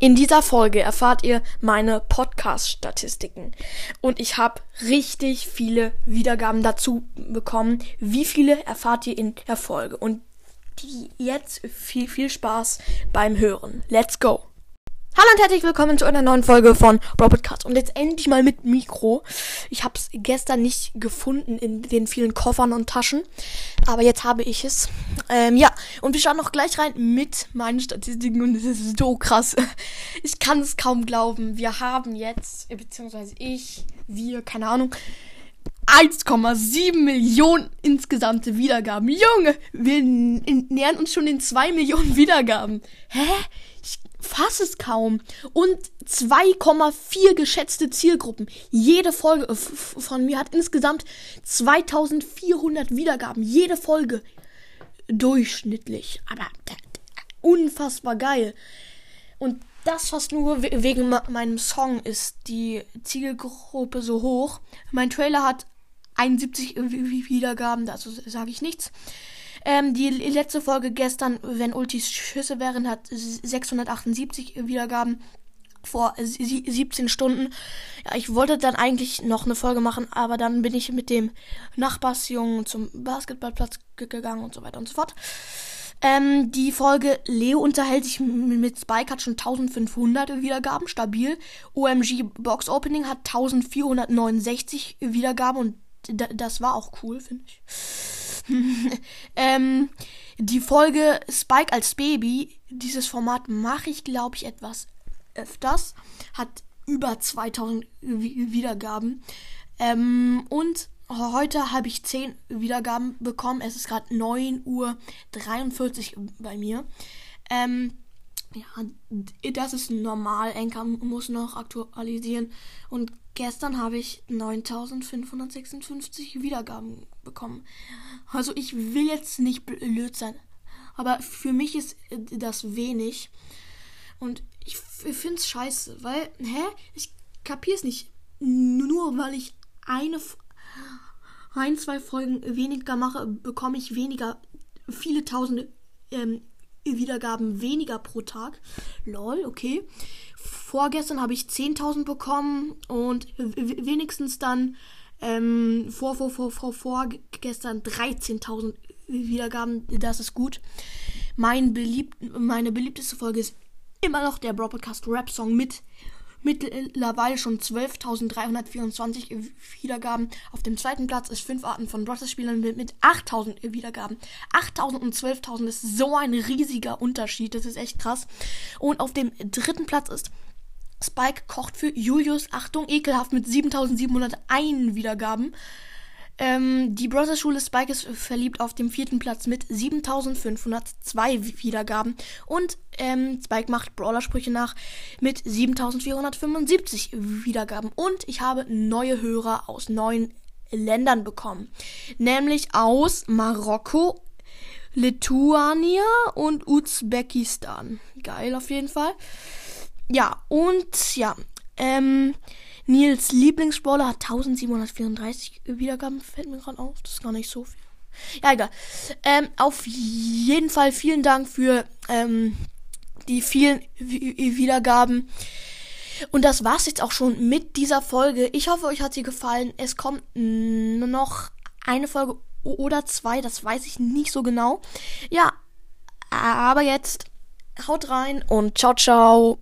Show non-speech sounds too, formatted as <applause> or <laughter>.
In dieser Folge erfahrt ihr meine Podcast-Statistiken. Und ich habe richtig viele Wiedergaben dazu bekommen. Wie viele erfahrt ihr in der Folge? Und jetzt viel, viel Spaß beim Hören. Let's go! Hallo und herzlich willkommen zu einer neuen Folge von Robotcast. Und jetzt endlich mal mit Mikro. Ich habe es gestern nicht gefunden in den vielen Koffern und Taschen. Aber jetzt habe ich es. Ähm, ja, und wir schauen noch gleich rein mit meinen Statistiken. Und es ist so krass. <laughs> Ich kann es kaum glauben. Wir haben jetzt, beziehungsweise ich, wir, keine Ahnung, 1,7 Millionen insgesamte Wiedergaben. Junge, wir nähern uns schon den 2 Millionen Wiedergaben. Hä? Ich fasse es kaum. Und 2,4 geschätzte Zielgruppen. Jede Folge von mir hat insgesamt 2400 Wiedergaben. Jede Folge. Durchschnittlich. Aber unfassbar geil. Und das fast nur wegen meinem Song ist die Zielgruppe so hoch. Mein Trailer hat 71 Wiedergaben, dazu sage ich nichts. Ähm, die letzte Folge gestern, wenn Ultis Schüsse wären, hat 678 Wiedergaben vor 17 Stunden. Ja, ich wollte dann eigentlich noch eine Folge machen, aber dann bin ich mit dem Nachbarsjungen zum Basketballplatz gegangen und so weiter und so fort. Ähm, die Folge Leo unterhält sich mit Spike hat schon 1500 Wiedergaben, stabil. OMG Box Opening hat 1469 Wiedergaben und das war auch cool, finde ich. <laughs> ähm, die Folge Spike als Baby, dieses Format mache ich, glaube ich, etwas öfters. Hat über 2000 Wiedergaben. Ähm, und heute habe ich 10 Wiedergaben bekommen. Es ist gerade 9 Uhr 43 bei mir. Ähm, ja, das ist normal. Enker muss noch aktualisieren. Und gestern habe ich 9556 Wiedergaben bekommen. Also ich will jetzt nicht blöd sein. Aber für mich ist das wenig. Und ich finde es scheiße, weil, hä? Ich kapiere es nicht. Nur weil ich eine, ein, zwei Folgen weniger mache, bekomme ich weniger, viele tausende ähm, Wiedergaben weniger pro Tag. Lol, okay. Vorgestern habe ich 10.000 bekommen und wenigstens dann ähm, vor, vor, vor, vor, vorgestern 13.000 Wiedergaben. Das ist gut. Mein beliebt, meine beliebteste Folge ist immer noch der Broadcast Rap Song mit mittlerweile schon 12.324 Wiedergaben. Auf dem zweiten Platz ist 5 Arten von Brothers-Spielern mit 8.000 Wiedergaben. 8.000 und 12.000 ist so ein riesiger Unterschied. Das ist echt krass. Und auf dem dritten Platz ist Spike kocht für Julius. Achtung, ekelhaft mit 7.701 Wiedergaben. Ähm, die Brothers Schule Spike ist verliebt auf dem vierten Platz mit 7502 Wiedergaben. Und ähm, Spike macht Brawler-Sprüche nach mit 7475 Wiedergaben. Und ich habe neue Hörer aus neun Ländern bekommen. Nämlich aus Marokko, Lituania und Usbekistan. Geil auf jeden Fall. Ja, und ja, ähm, Nils Lieblingsbrawler hat 1734 Wiedergaben, fällt mir gerade auf. Das ist gar nicht so viel. Ja, egal. Ähm, auf jeden Fall vielen Dank für ähm, die vielen Wiedergaben. Und das war's jetzt auch schon mit dieser Folge. Ich hoffe, euch hat sie gefallen. Es kommt noch eine Folge oder zwei, das weiß ich nicht so genau. Ja, aber jetzt haut rein und ciao, ciao.